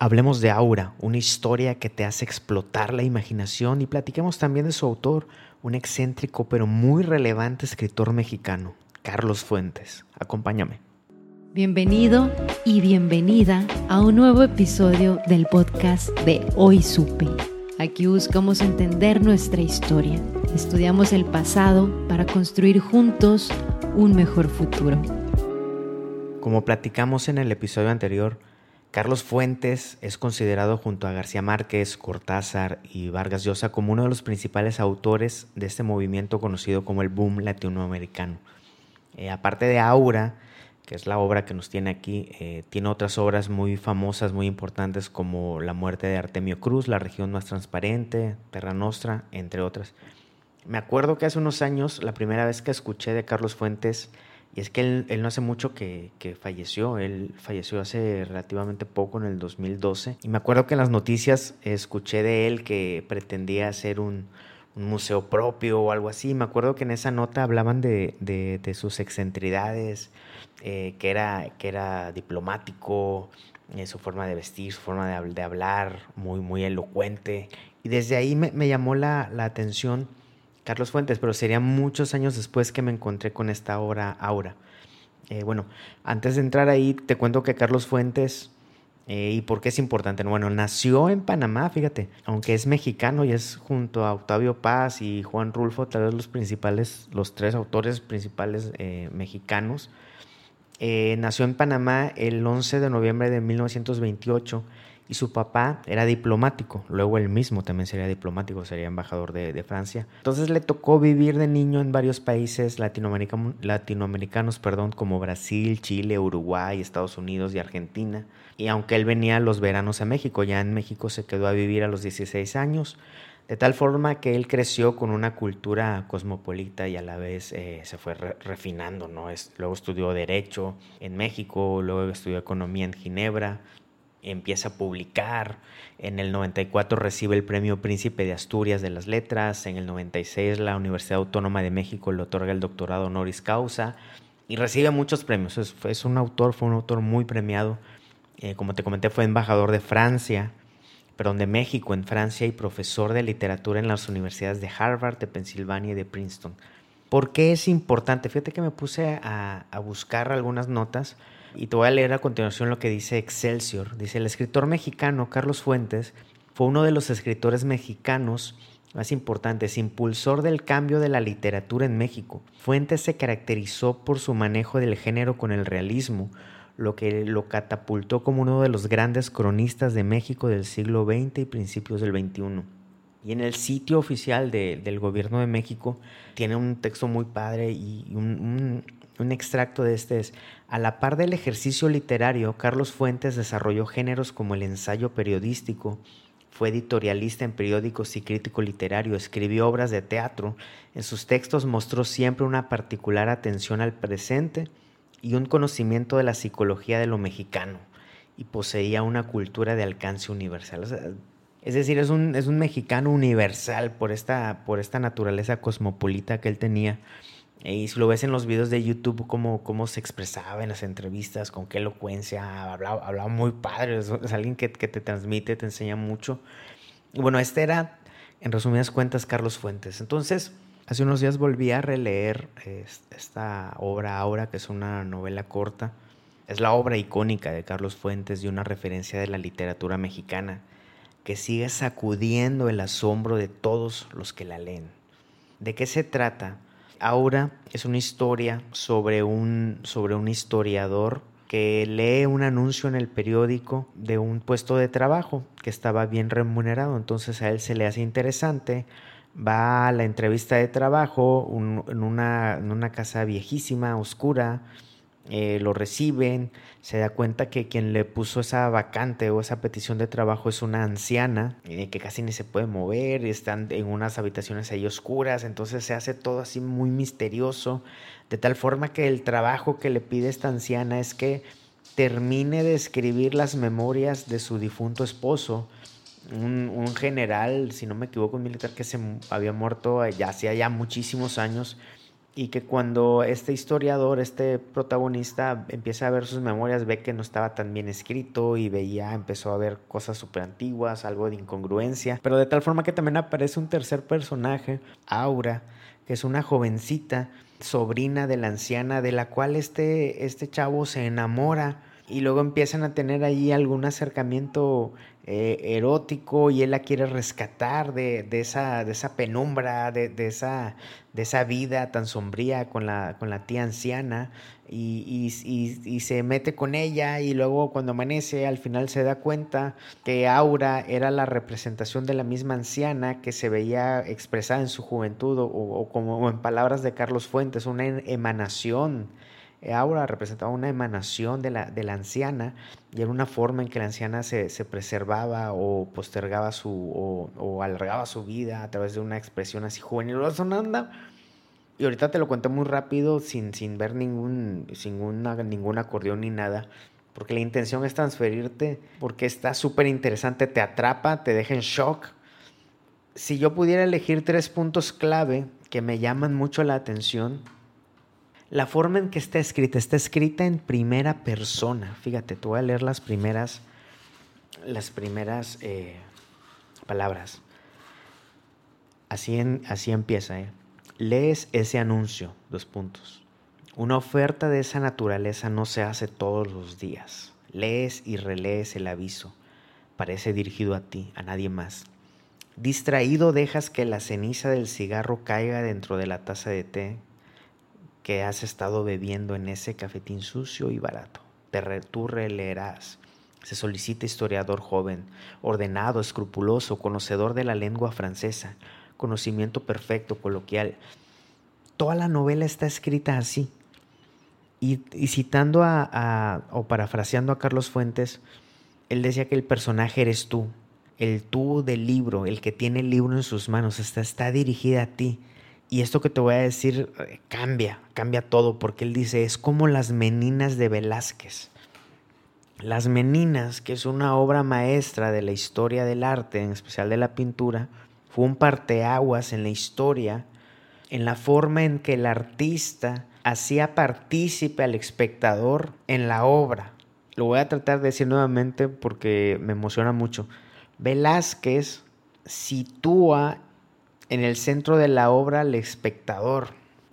Hablemos de Aura, una historia que te hace explotar la imaginación y platiquemos también de su autor, un excéntrico pero muy relevante escritor mexicano, Carlos Fuentes. Acompáñame. Bienvenido y bienvenida a un nuevo episodio del podcast de Hoy Supe. Aquí buscamos entender nuestra historia, estudiamos el pasado para construir juntos un mejor futuro. Como platicamos en el episodio anterior, Carlos Fuentes es considerado junto a García Márquez, Cortázar y Vargas Llosa como uno de los principales autores de este movimiento conocido como el boom latinoamericano. Eh, aparte de Aura, que es la obra que nos tiene aquí, eh, tiene otras obras muy famosas, muy importantes como La muerte de Artemio Cruz, La región más transparente, Terra Nostra, entre otras. Me acuerdo que hace unos años, la primera vez que escuché de Carlos Fuentes, y es que él, no hace mucho que, falleció, él falleció hace relativamente poco, en el 2012. Y me acuerdo que en las noticias escuché de él que pretendía hacer un, museo propio o algo así. Me acuerdo que en esa nota hablaban de, sus excentridades, eh, que, era, que era diplomático, eh, su forma de vestir, su forma de, hablar, muy, muy elocuente. Y desde ahí me, llamó la, la atención Carlos Fuentes, pero sería muchos años después que me encontré con esta obra Aura. Eh, bueno, antes de entrar ahí, te cuento que Carlos Fuentes, eh, ¿y por qué es importante? Bueno, nació en Panamá, fíjate, aunque es mexicano y es junto a Octavio Paz y Juan Rulfo, tal vez los principales, los tres autores principales eh, mexicanos. nació en Panamá el 11 de noviembre de 1928 y su papá era diplomático, luego él mismo también sería diplomático, sería embajador de, Francia. Entonces le tocó vivir de niño en varios países latinoamericanos, perdón, como Brasil, Chile, Uruguay, Estados Unidos y Argentina. Y aunque él venía los veranos a México, ya en México se quedó a vivir a los 16 años, de tal forma que él creció con una cultura cosmopolita y a la vez eh, se fue refinando, ¿no? Es, luego estudió Derecho en México, luego estudió Economía en Ginebra, empieza a publicar, en el 94 recibe el Premio Príncipe de Asturias de las Letras, en el 96 la Universidad Autónoma de México le otorga el doctorado honoris causa y recibe muchos premios. Es, un autor, fue un autor muy premiado. Eh, como te comenté, fue embajador de Francia, perdón, de México en Francia y profesor de literatura en las universidades de Harvard, de Pensilvania y de Princeton. ¿Por qué es importante? Fíjate que me puse a, a buscar algunas notas y te voy a leer a continuación lo que dice Excelsior. Dice, el escritor mexicano Carlos Fuentes fue uno de los escritores mexicanos más importantes, impulsor del cambio de la literatura en México. Fuentes se caracterizó por su manejo del género con el realismo, lo que lo catapultó como uno de los grandes cronistas de México del siglo XX y principios del XXI. Y en el sitio oficial del gobierno de México tiene un texto muy padre y un, un extracto de este es, a la par del ejercicio literario, Carlos Fuentes desarrolló géneros como el ensayo periodístico, fue editorialista en periódicos y crítico literario, escribió obras de teatro, en sus textos mostró siempre una particular atención al presente y un conocimiento de la psicología de lo mexicano, y poseía una cultura de alcance universal. es decir, es un, es un mexicano universal por esta, por esta naturaleza cosmopolita que él tenía y si lo ves en los videos de YouTube, cómo, cómo se expresaba en las entrevistas, con qué elocuencia, hablaba, hablaba muy padre, es, alguien que, que, te transmite, te enseña mucho. Y bueno, este era, en resumidas cuentas, Carlos Fuentes. Entonces, hace unos días volví a releer esta obra ahora, que es una novela corta. Es la obra icónica de Carlos Fuentes y una referencia de la literatura mexicana que sigue sacudiendo el asombro de todos los que la leen. ¿De qué se trata? Aura es una historia sobre un, sobre un historiador que lee un anuncio en el periódico de un puesto de trabajo que estaba bien remunerado, entonces a él se le hace interesante, va a la entrevista de trabajo en, una, en, una, casa viejísima, oscura, eh, lo reciben, se da cuenta que quien le puso esa vacante o esa petición de trabajo es una anciana eh, que casi ni se puede mover, están en unas habitaciones ahí oscuras, entonces se hace todo así muy misterioso, de tal forma que el trabajo que le pide esta anciana es que termine de escribir las memorias de su difunto esposo, un, un general, si no me equivoco, un militar que se había muerto ya hacía ya muchísimos años y que cuando este historiador, este protagonista empieza a ver sus memorias, ve que no estaba tan bien escrito y veía, empezó a ver cosas súper antiguas, algo de incongruencia, pero de tal forma que también aparece un tercer personaje, Aura, que es una jovencita, sobrina de la anciana, de la cual este, este chavo se enamora y luego empiezan a tener ahí algún acercamiento eh, erótico y él la quiere rescatar de, esa, de esa penumbra, de, esa, de esa vida tan sombría con la, con la tía anciana y, y, se mete con ella y luego cuando amanece al final se da cuenta que Aura era la representación de la misma anciana que se veía expresada en su juventud o como en palabras de Carlos Fuentes, una emanación Aura representaba una emanación de la, de la anciana y era una forma en que la anciana se, preservaba o postergaba su o, alargaba su vida a través de una expresión así juvenil. Y ahorita te lo cuento muy rápido sin, sin ver ningún, sin ningún acordeón ni nada. Porque la intención es transferirte, porque está súper interesante, te atrapa, te deja en shock. Si yo pudiera elegir tres puntos clave que me llaman mucho la atención, la forma en que está escrita, está escrita en primera persona. Fíjate, tú voy a leer las primeras, las primeras eh, palabras. Así, así empieza. ¿eh? Lees ese anuncio, dos puntos. Una oferta de esa naturaleza no se hace todos los días. Lees y relees el aviso. Parece dirigido a ti, a nadie más. Distraído dejas que la ceniza del cigarro caiga dentro de la taza de té que has estado bebiendo en ese cafetín sucio y barato. Te tú releerás. Se solicita historiador joven, ordenado, escrupuloso, conocedor de la lengua francesa, conocimiento perfecto, coloquial. Toda la novela está escrita así. Y, citando a, o parafraseando a Carlos Fuentes, él decía que el personaje eres tú, el tú del libro, el que tiene el libro en sus manos, está, está dirigida a ti. Y esto que te voy a decir eh, cambia, cambia todo, porque él dice, es como las Meninas de Velázquez. Las Meninas, que es una obra maestra de la historia del arte, en especial de la pintura, fue un parteaguas en la historia, en la forma en que el artista hacía partícipe al espectador en la obra. Lo voy a tratar de decir nuevamente porque me emociona mucho. Velázquez sitúa en el centro de la obra el espectador,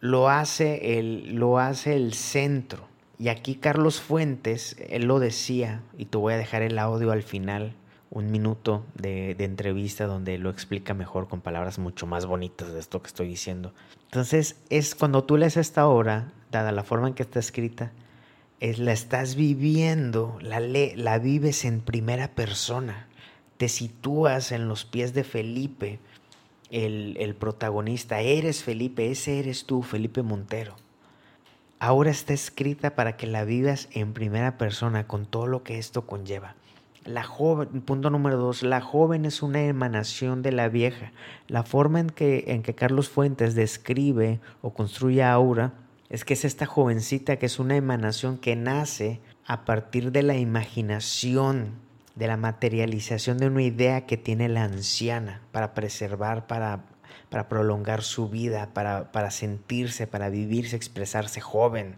lo hace el, lo hace el centro. Y aquí Carlos Fuentes, él lo decía, y te voy a dejar el audio al final, un minuto de, entrevista donde lo explica mejor con palabras mucho más bonitas de esto que estoy diciendo. Entonces, es cuando tú lees esta obra, dada la forma en que está escrita, es la estás viviendo, la, la vives en primera persona, te sitúas en los pies de Felipe, el, protagonista. Eres Felipe, ese eres tú, Felipe Montero. Ahora está escrita para que la vivas en primera persona con todo lo que esto conlleva. La joven, punto número dos, la joven es una emanación de la vieja. La forma en que, en que Carlos Fuentes describe o construye Aura es que es esta jovencita que es una emanación que nace a partir de la imaginación de la materialización de una idea que tiene la anciana para preservar, para, para prolongar su vida, para, para sentirse, para vivirse, expresarse joven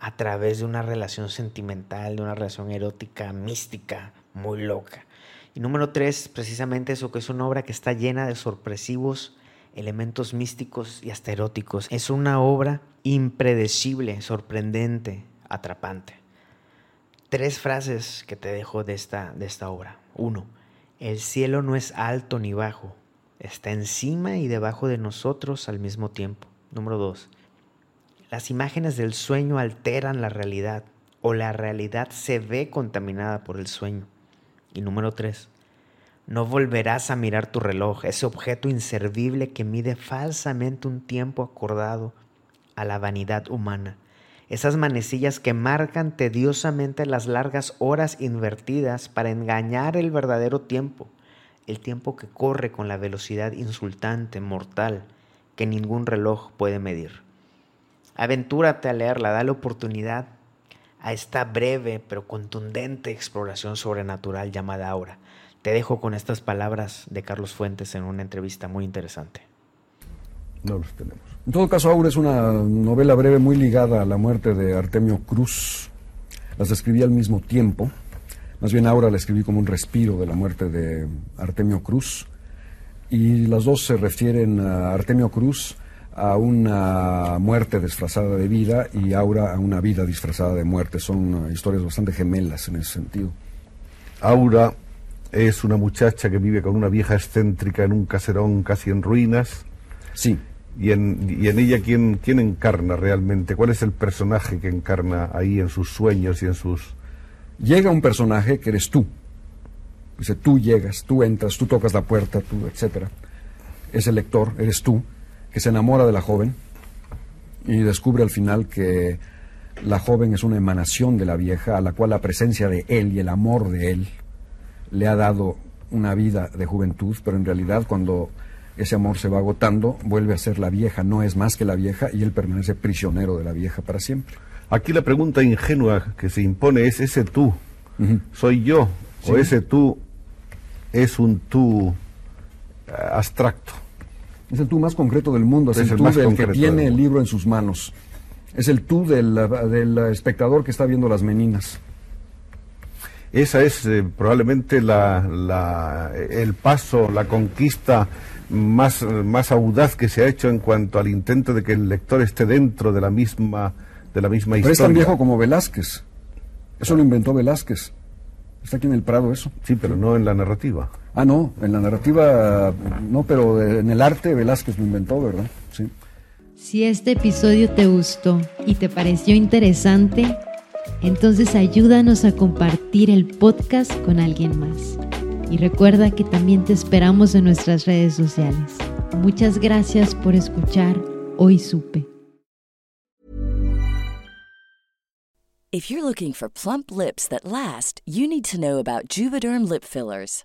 a través de una relación sentimental, de una relación erótica, mística, muy loca. Y número tres, precisamente eso, que es una obra que está llena de sorpresivos elementos místicos y hasta eróticos. Es una obra impredecible, sorprendente, atrapante. Tres frases que te dejo de esta, de esta obra. Uno, el cielo no es alto ni bajo, está encima y debajo de nosotros al mismo tiempo. Número dos, las imágenes del sueño alteran la realidad o la realidad se ve contaminada por el sueño. Y número tres, no volverás a mirar tu reloj, ese objeto inservible que mide falsamente un tiempo acordado a la vanidad humana esas manecillas que marcan tediosamente las largas horas invertidas para engañar el verdadero tiempo, el tiempo que corre con la velocidad insultante, mortal, que ningún reloj puede medir. Aventúrate a leerla, dale oportunidad a esta breve pero contundente exploración sobrenatural llamada Aura. Te dejo con estas palabras de Carlos Fuentes en una entrevista muy interesante. No los tenemos. En todo caso, Aura es una novela breve muy ligada a la muerte de Artemio Cruz. Las escribí al mismo tiempo. Más bien Aura la escribí como un respiro de la muerte de Artemio Cruz. Y las dos se refieren a Artemio Cruz a una muerte disfrazada de vida y Aura a una vida disfrazada de muerte. Son historias bastante gemelas en ese sentido. Aura es una muchacha que vive con una vieja excéntrica en un caserón casi en ruinas. Sí. Y en, y en ella, ¿quién, ¿quién encarna realmente? ¿Cuál es el personaje que encarna ahí en sus sueños y en sus... Llega un personaje que eres tú. Dice, tú llegas, tú entras, tú tocas la puerta, tú, etcétera. Es el lector, eres tú, que se enamora de la joven y descubre al final que la joven es una emanación de la vieja, a la cual la presencia de él y el amor de él le ha dado una vida de juventud, pero en realidad cuando ese amor se va agotando, vuelve a ser la vieja, no es más que la vieja y él permanece prisionero de la vieja para siempre. Aquí la pregunta ingenua que se impone es ese tú, soy yo, o ese tú es un tú eh, abstracto. Es el tú más concreto del mundo, es, el tú del que tiene el libro en sus manos. Es el tú del, del espectador que está viendo las meninas. Esa es eh, probablemente la, la, el paso, la conquista más, más audaz que se ha hecho en cuanto al intento de que el lector esté dentro de la misma, de la misma Pero es tan viejo como Velázquez. Eso lo inventó Velázquez. Está aquí en el Prado eso. Sí, pero no en la narrativa. Ah, no, en la narrativa no, pero en el arte Velázquez lo inventó, ¿verdad? Sí. Si este episodio te gustó y te pareció interesante, entonces ayúdanos a compartir el podcast con alguien más. Y recuerda que también te esperamos en nuestras redes sociales. Muchas gracias por escuchar Hoy Supe. If you're looking for plump lips that last, you need to know about Juvederm lip fillers.